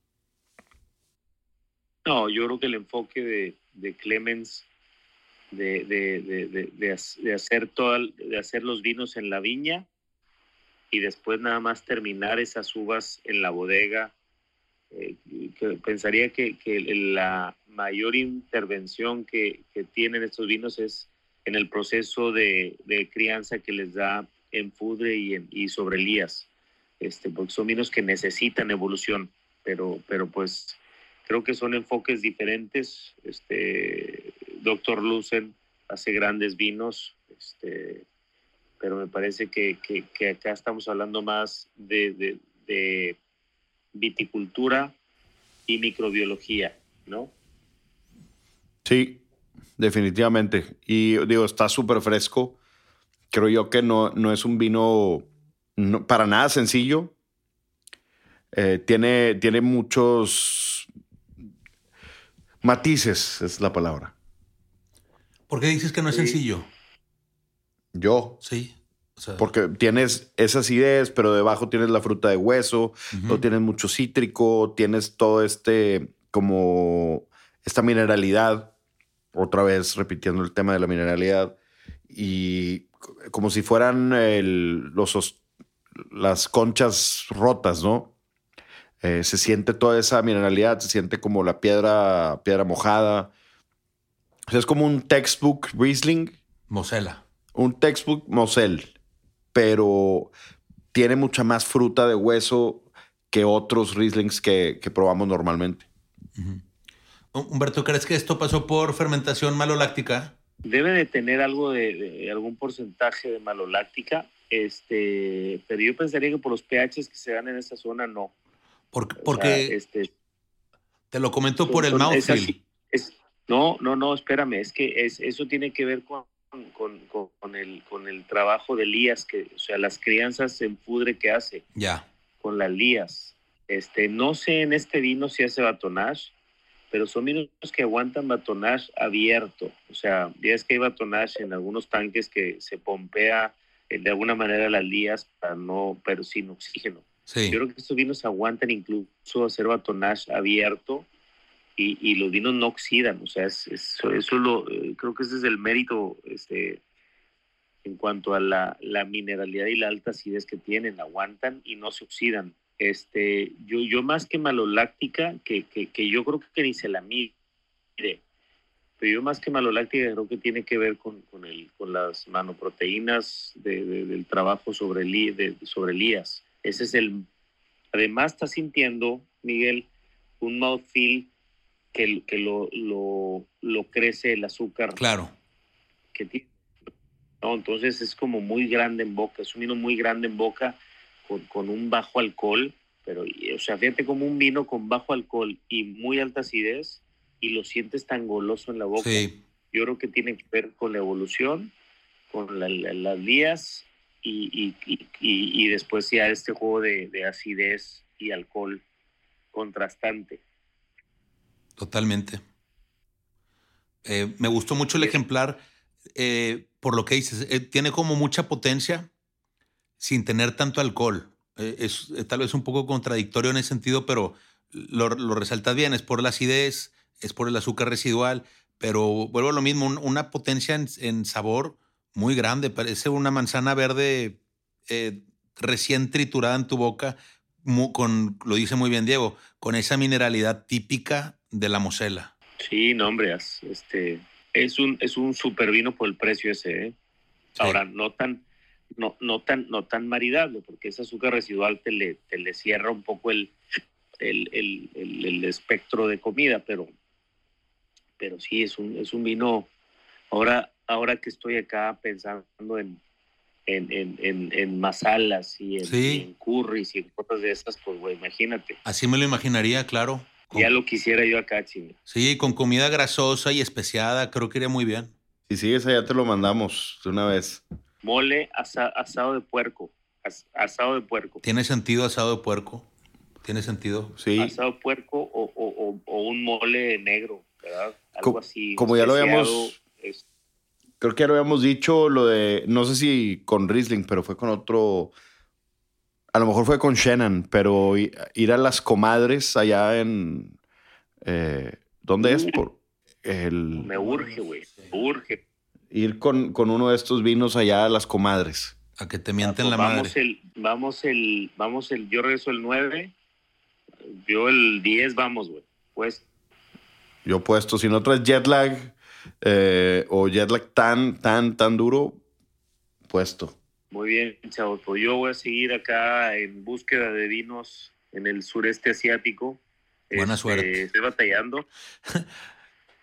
No, yo creo que el enfoque de, de Clemens de, de, de, hacer todo, de hacer los vinos en la viña y después nada más terminar esas uvas en la bodega eh, pensaría que, la mayor intervención que, tienen estos vinos es en el proceso de, crianza que les da en Fudre y, en, y sobre Elías, este, porque son vinos que necesitan evolución, pero, pero pues creo que son enfoques diferentes. Este, Doctor Lucen hace grandes vinos, este, pero me parece que, acá estamos hablando más de viticultura y microbiología, ¿no? Sí, definitivamente. Y digo, está súper fresco. Creo yo que no, no es un vino para nada sencillo. Eh, tiene, tiene muchos matices, es la palabra. ¿Por qué dices que no es sencillo? Yo. Sí. Porque tienes esas ideas, pero debajo tienes la fruta de hueso, no tienes mucho cítrico, tienes todo este, como esta mineralidad, otra vez repitiendo el tema de la mineralidad, y como si fueran los, las conchas rotas, ¿no? Eh, se siente toda esa mineralidad, se siente como la piedra, piedra mojada. O sea, es como un textbook Riesling. Mosela. Un textbook Mosel pero tiene mucha más fruta de hueso que otros Rieslings que, probamos normalmente. Humberto, ¿crees que esto pasó por fermentación maloláctica? Debe de tener algo de, algún porcentaje de maloláctica, este, pero yo pensaría que por los pHs que se dan en esta zona no. Porque este, te lo comento por el mouthfeel. no, no, no, espérame, es que es, eso tiene que ver con con, con, el, con el trabajo de Lías, que, o sea, las crianzas en pudre que hace. Ya. Con las Lías. Este, no sé en este vino si hace batonage, pero son vinos que aguantan batonage abierto. O sea, ya es que hay batonage en algunos tanques que se pompea eh, de alguna manera las lías, para no, pero sin oxígeno. Yo creo que estos vinos aguantan incluso hacer batonage abierto y, y los vinos no oxidan. O sea, es, es- eso lo, eh, creo que ese es el mérito este, en cuanto a la, la mineralidad y la alta acidez que tienen. Aguantan y no se oxidan. Este, yo, yo más que maloláctica, que, que, que yo creo que ni se la mide, pero yo más que maloláctica creo que tiene que ver con, con, el, con las manoproteínas de- de- del trabajo sobre, li- de, sobre lías. Ese es el... Además estás sintiendo, Miguel, un mouthfeel que, que lo, lo, lo crece el azúcar Claro. que tiene. ¿no? Entonces es como muy grande en boca, es un vino muy grande en boca con, con un bajo alcohol, pero o sea, fíjate como un vino con bajo alcohol y muy alta acidez y lo sientes tan goloso en la boca. Sí. Yo creo que tiene que ver con la evolución, con la- la- las vías y, y, y- después ya este juego de, de acidez y alcohol contrastante. Totalmente. Eh, me gustó mucho el Sí. ejemplar eh, por lo que dices. eh, tiene como mucha potencia sin tener tanto alcohol. Eh, es tal vez un poco contradictorio en ese sentido, pero lo, lo resaltas bien. Es por la acidez, es por el azúcar residual, pero vuelvo a lo mismo, un- una potencia en, en sabor muy grande. Parece una manzana verde eh, recién triturada en tu boca, mu- con, lo dice muy bien Diego, con esa mineralidad típica de la mosela. Sí, no, hombre, este, es un, es un super vino por el precio ese, ¿eh? Sí. Ahora, no tan, no, no tan, no tan maridable, porque ese azúcar residual te le, te le cierra un poco el, el, el, el- el espectro de comida, pero, pero sí, es un, es un vino. Ahora, ahora que estoy acá pensando en, en, en, en, en masalas y en, Sí. y en curries y en cosas de esas, pues, güey, imagínate. Así me lo imaginaría, claro. Con- Ya lo quisiera yo acá, chinga. Sí, con comida grasosa y especiada, creo que iría muy bien. Si sigues allá, te lo mandamos de una vez. Mole asa- asado de puerco. as- asado de puerco. Tiene sentido asado de puerco. Tiene sentido. Sí. Asado de puerco o, o- o- o un mole negro, ¿verdad? Algo Co- así. como ya lo habíamos- Creo que ya lo habíamos dicho, lo de, no sé si con Riesling, pero fue con otro, a lo mejor fue con Shannon, pero ir a las comadres allá en, eh, ¿dónde es? Por el, me urge, güey. Me urge. ir con, con uno de estos vinos allá a las comadres. A que te mienten la vamos madre. El, vamos el, vamos el, yo regreso el 9, yo el 10, vamos, güey. Pues Yo puesto, si no traes jet lag eh, o jet lag tan, tan, tan duro, puesto. Muy bien, chavos. Pues yo voy a seguir acá en búsqueda de vinos en el sureste asiático. Buena Este, suerte. Estoy batallando.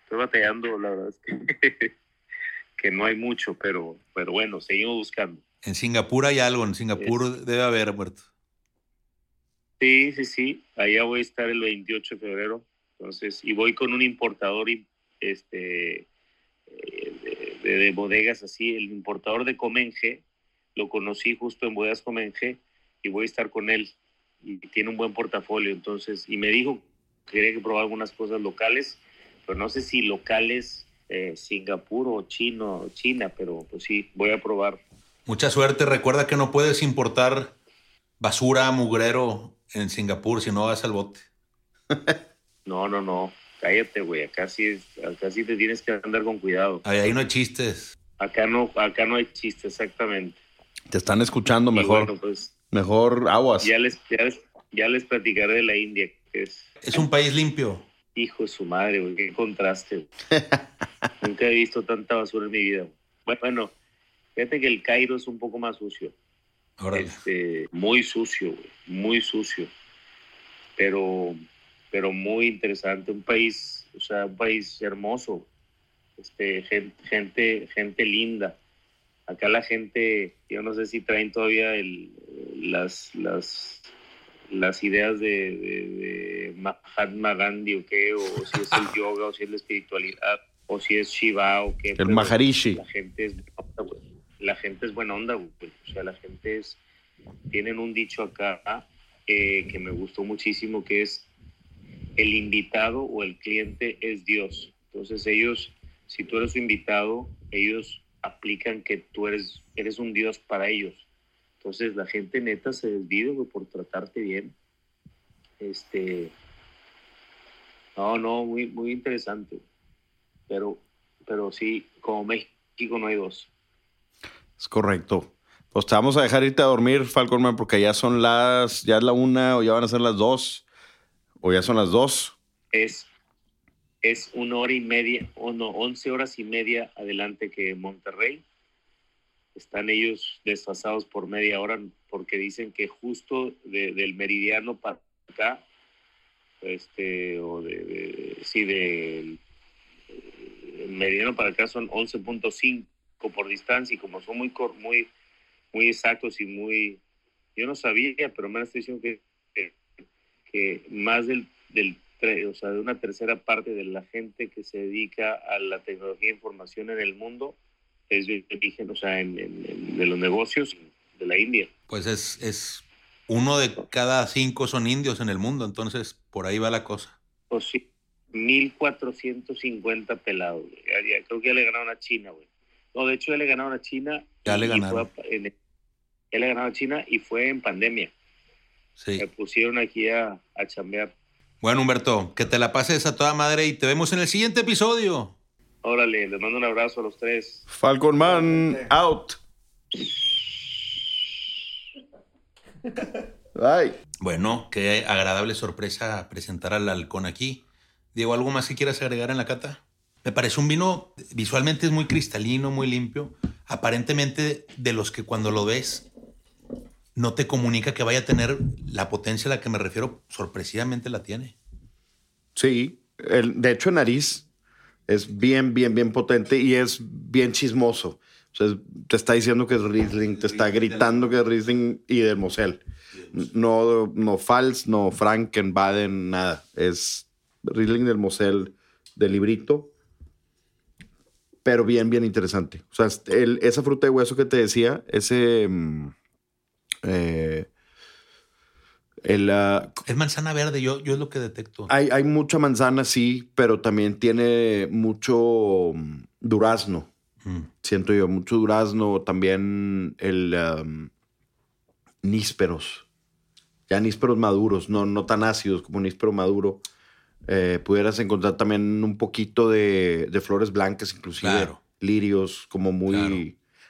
Estoy batallando, la verdad es que, que no hay mucho, pero, pero bueno, seguimos buscando. En Singapur hay algo, en Singapur debe haber muerto. Sí, sí, sí. Allá voy a estar el 28 de febrero. Entonces, y voy con un importador este, eh, de, de- de bodegas así. El importador de Comenge, lo conocí justo en Bodegas Comenge y voy a estar con él. Y tiene un buen portafolio. Entonces, y me dijo que quería que probar algunas cosas locales, pero no sé si locales eh, Singapur o chino, China, pero pues sí, voy a probar. Mucha suerte. Recuerda que no puedes importar basura, mugrero en Singapur si no vas al bote. No, no, no. Cállate, güey. Acá sí, es- acá sí te tienes que andar con cuidado. Ahí, ahí no hay chistes. Acá no, acá no hay chiste, exactamente. Te están escuchando mejor, bueno, pues mejor aguas. ya les, ya les, ya les platicaré de la India, que es Es un país limpio. hijo de su madre, güey. Qué contraste. Nunca he visto tanta basura en mi vida. Bueno, fíjate que el Cairo es un poco más sucio. Órale. Este, muy sucio, güey, muy sucio. Pero, pero muy interesante. Un país, o sea, un país hermoso. Este, gente, gente, gente linda. Acá la gente, yo no sé si traen todavía el, las, las, las ideas de, de- de Mahatma Gandhi o qué, o si es el yoga, o si es la espiritualidad, o si es Shiva o qué. El Maharishi. la gente es buena onda, güey. La gente es buena onda, güey. O sea, la gente es. Tienen un dicho acá eh, que me gustó muchísimo que es el invitado o el cliente es Dios. Entonces ellos, si tú eres su invitado, ellos aplican que tú eres, eres un dios para ellos. Entonces la gente neta se desvive por tratarte bien. Este, no, no, muy, muy interesante. Pero, pero sí, como México no hay dos. Es correcto. Pues te vamos a dejar irte a dormir, Falconman, porque ya son las, ya es la una o ya van a ser las dos. O ya son las dos. Es, es una hora y media, o no, once horas y media adelante que Monterrey. Están ellos desfasados por media hora porque dicen que justo de- del meridiano para acá, este, o de, sí, del el meridiano para acá son 11.5 por distancia y como son muy, muy, muy exactos y muy, yo no sabía, pero me estoy diciendo que, que, más del, del o sea, de una tercera parte de la gente que se dedica a la tecnología e información en el mundo es de origen, o sea, en, en- en- de los negocios de la India. Pues es, es uno de cada cinco son indios en el mundo, entonces por ahí va la cosa. Pues sí, 1450 pelados. güey. Ya- ya- creo que ya le ganaron a China, güey. No, de hecho ya le ganaron a China. Ya le ganaron. a- en- ya le ganaron a China y fue en pandemia. Sí. Me pusieron aquí a, a chambear. Bueno, Humberto, que te la pases a toda madre y te vemos en el siguiente episodio. Órale, les mando un abrazo a los tres. Falcon Man out. Bye. Bueno, qué agradable sorpresa presentar al halcón aquí. Diego, ¿algo más que quieras agregar en la cata? Me parece un vino, visualmente es muy cristalino, muy limpio. Aparentemente, de los que cuando lo ves, no te comunica que vaya a tener la potencia a la que me refiero, sorpresivamente la tiene. Sí, el, de hecho, en nariz es bien, bien, bien potente y es bien chismoso. O sea, te está diciendo que es Riesling, te está gritando que es Riesling y del Mosel. No, no Fals, no Franken, Baden, nada. Es Riesling del Mosel del librito. Pero bien, bien interesante. O sea, el- esa fruta de hueso que te decía, ese. mm, eh, el, ah, Es manzana verde, yo, yo es lo que detecto. hay, hay mucha manzana, sí, pero también tiene mucho mm, durazno. Mm. Siento yo, mucho durazno. También el um, nísperos. Ya nísperos maduros, no, no tan ácidos como níspero maduro. Eh, pudieras encontrar también un poquito de, de flores blancas, inclusive Claro. lirios, como muy. Claro.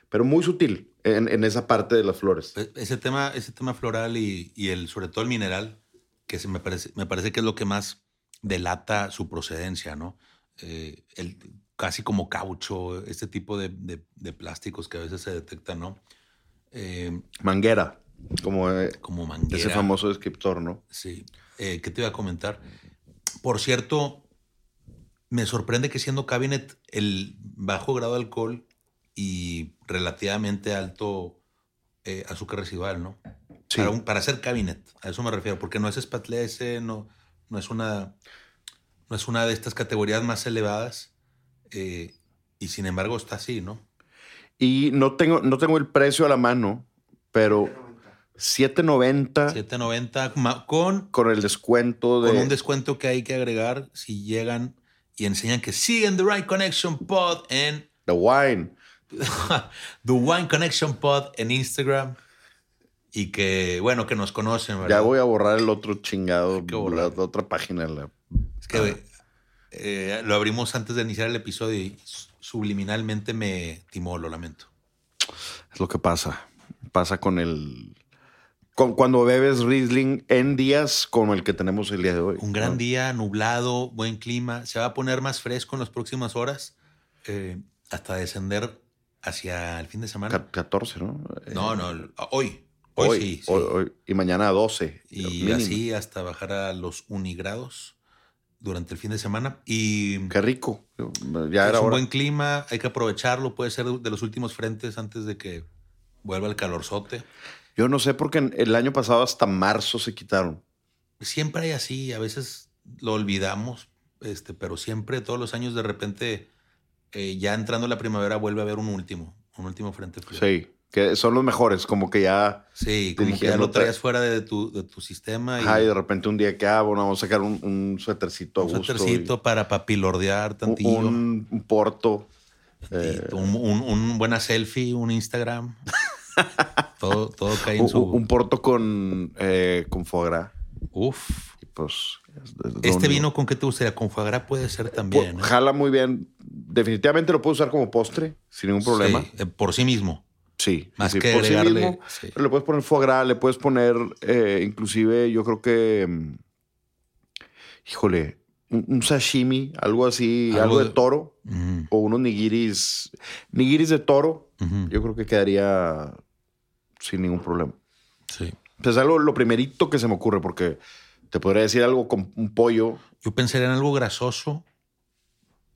Pero muy sutil en, en esa parte de las flores. E- Ese tema, ese tema floral y, y el, sobre todo el mineral, que se me parece, me parece que es lo que más delata su procedencia, ¿no? Eh, el, casi como caucho, este tipo de, de- de plásticos que a veces se detectan, ¿no? Eh, Manguera, como eh, como manguera. ese famoso descriptor, ¿no? Sí. ¿Qué te iba a comentar? Por cierto, me sorprende que siendo cabinet el bajo grado de alcohol y relativamente alto eh, azúcar residual, ¿no? Sí. Para, un- para hacer cabinet, a eso me refiero, porque no es espatlese, no, no, es una, no es una de estas categorías más elevadas eh, y sin embargo está así, ¿no? Y no tengo, no tengo el precio a la mano, pero 7.90 790 ma- con con el descuento de con un descuento que hay que agregar si llegan y enseñan que siguen The Right Connection Pod en The Wine. The Wine Connection Pod en Instagram y que, bueno, que nos conocen, ¿verdad? Ya voy a borrar el otro chingado, la, la otra página. la- Es que eh, lo abrimos antes de iniciar el episodio y subliminalmente me timó, lo lamento. es lo que pasa. Pasa con el... Con, cuando bebes Riesling en días como el que tenemos el día de hoy. Un gran ¿no? día, nublado, buen clima. Se va a poner más fresco en las próximas horas eh, hasta descender hacia el fin de semana. Ca- 14, ¿no? Eh, No, no, hoy. Hoy, sí. sí. hoy- hoy. Y mañana 12. y así hasta bajar a los unigrados durante el fin de semana. Y Qué rico. Ya es era un hora. buen clima, hay que aprovecharlo. Puede ser de los últimos frentes antes de que vuelva el calorzote. Yo no sé por qué el año pasado hasta marzo se quitaron. Siempre hay así, a veces lo olvidamos, este, pero siempre, todos los años, de repente, eh, ya entrando la primavera, vuelve a haber un último, un último frente frío. Sí, que son los mejores, como que ya... Sí, como que ya lo traías fuera de tu, de tu sistema. Y Ajá, y de repente un día que, ah, bueno, vamos a sacar un, un suétercito a un gusto. y suétercito para papilordear un, tantillo. un- un porto. Bendito. Un, un- un buena selfie, un Instagram. todo, todo cae en Un, su. un porto con, eh, con foie gras. Uf. Y pues, es- es lo Este único. vino con qué te gustaría? Con foie gras puede ser también. ¿eh? Jala muy bien. Definitivamente lo puedo usar como postre sin ningún problema. Sí, eh, por sí mismo. Sí. Más sí, que por sí agregarle- mismo. sí. Pero le puedes poner foie gras, le puedes poner, eh, inclusive, yo creo que, mm, híjole, un, sashimi, algo así, Algo algo, de, de- toro, o unos nigiris, nigiris de toro, yo creo que quedaría sin ningún problema. Sí. Pues es algo, lo primerito que se me ocurre, porque te podría decir algo con un pollo. Yo pensaría en algo grasoso,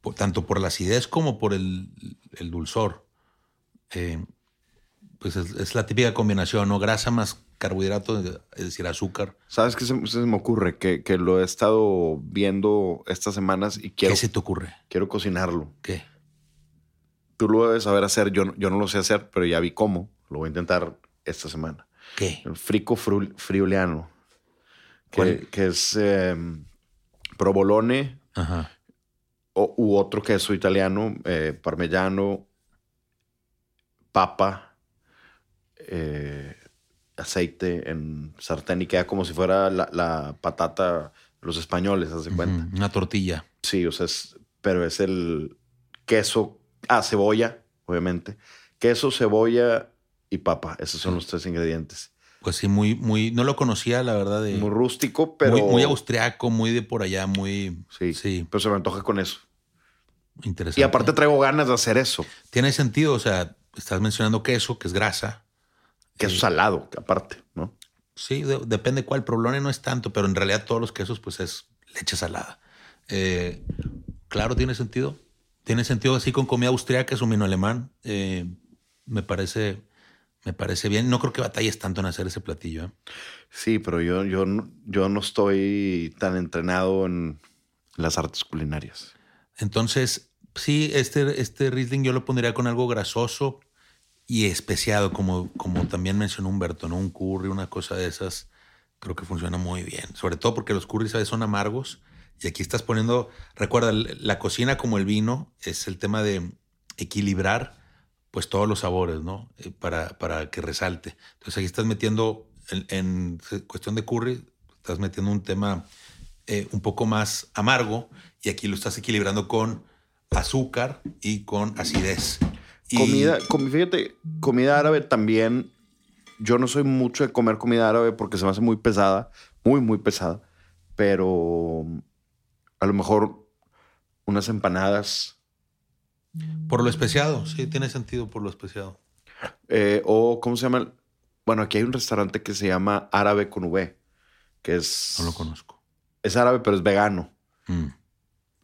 por- tanto por la acidez como por el, el dulzor. Eh, pues es, es la típica combinación, ¿no? Grasa más carbohidrato, es decir, azúcar. ¿Sabes qué se, se me ocurre? Que, que lo he estado viendo estas semanas y quiero, ¿Qué se te ocurre? quiero cocinarlo. ¿Qué? Tú lo debes saber hacer, yo, yo no lo sé hacer, pero ya vi cómo. Lo voy a intentar esta semana. ¿Qué? El frico friuliano, que, que es eh, provolone Ajá. o, u otro queso italiano, eh, parmellano, papa, eh, aceite en sartén y queda como si fuera la, la patata los españoles, haz de cuenta. Una tortilla. Sí, o sea, es- pero es el queso, ah, cebolla, obviamente. Queso, cebolla y papa. Esos son los tres ingredientes. Pues sí, muy, muy, no lo conocía, la verdad, de Muy rústico, pero. muy, muy austriaco, muy de por allá, muy Sí, sí, pero se me antoja con eso. interesante. Y aparte traigo ganas de hacer eso. tiene sentido, o sea, estás mencionando queso, que es grasa. Queso Sí. salado, aparte, ¿no? Sí, de- depende cuál. Provolone no es tanto, pero en realidad todos los quesos, pues es leche salada. Eh, claro, tiene sentido. Tiene sentido así con comida austriaca, es un vino alemán. Eh, me parece, me parece bien. No creo que batalles tanto en hacer ese platillo. ¿eh? Sí, pero yo, yo, no- yo no estoy tan entrenado en las artes culinarias. Entonces, sí, este, este Riesling yo lo pondría con algo grasoso y especiado, como, como también mencionó Humberto, ¿no? Un curry, una cosa de esas, creo que funciona muy bien. Sobre todo porque los curries a veces son amargos y aquí estás poniendo, recuerda, la cocina como el vino es el tema de equilibrar pues todos los sabores, ¿no? Eh, Para, para que resalte. Entonces aquí estás metiendo, en, cuestión de curry, estás metiendo un tema eh, un poco más amargo y aquí lo estás equilibrando con azúcar y con acidez. Comida, comi- fíjate, comida árabe también. Yo no soy mucho de comer comida árabe porque se me hace muy pesada, muy, muy pesada. Pero a lo mejor unas empanadas Por lo especiado, sí, tiene sentido por lo especiado. eh, o, ¿cómo se llama? Bueno, aquí hay un restaurante que se llama Árabe con V, que es, No lo conozco. es árabe, pero es vegano. Mm.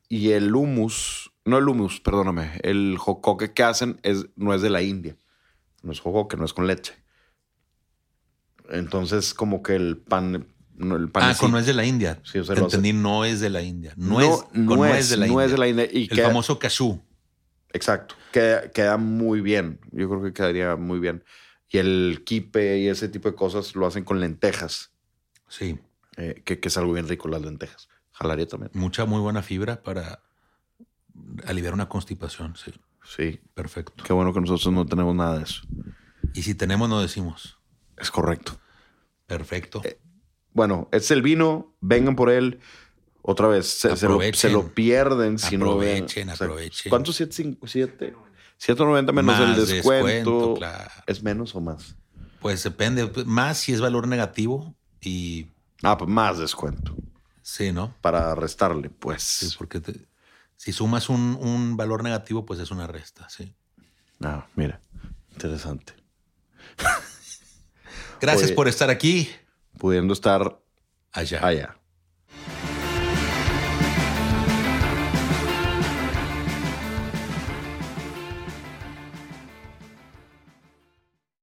Y el hummus, no el hummus, perdóname, el jocoque que hacen es, no es de la India. No es jocoque, no es con leche. Entonces, como que el pan, no, el Ah, panecito- con nuez de la India. Sí, o sea, entendí, no es de la India. No, con no es de la no India. es de la India. Y El queda- famoso cashew. Exacto. Queda, queda muy bien. Yo creo que quedaría muy bien. Y el kipe y ese tipo de cosas lo hacen con lentejas, Sí, eh, que, que es algo bien rico las lentejas. Jalaría también. mucha, muy buena fibra para aliviar una constipación. Sí, Sí. perfecto. Qué bueno que nosotros no tenemos nada de eso. Y si tenemos, no decimos. Es correcto. Perfecto. Eh, Bueno, es el vino, vengan por él. Otra vez, se, se lo, Aprovechen. se lo pierden si no ven. Aprovechen, aprovechen. ¿Cuántos? ¿Siete, cinco, siete? 7.90 menos Más el descuento. claro. ¿Es menos o más? Pues depende. Más si es valor negativo y Ah, pues más descuento. sí, ¿no? Para restarle, pues. Sí, porque te- si sumas un, un valor negativo, pues es una resta, sí. Ah, mira. Interesante. Gracias Oye. por estar aquí. Pudiendo estar Allá. allá.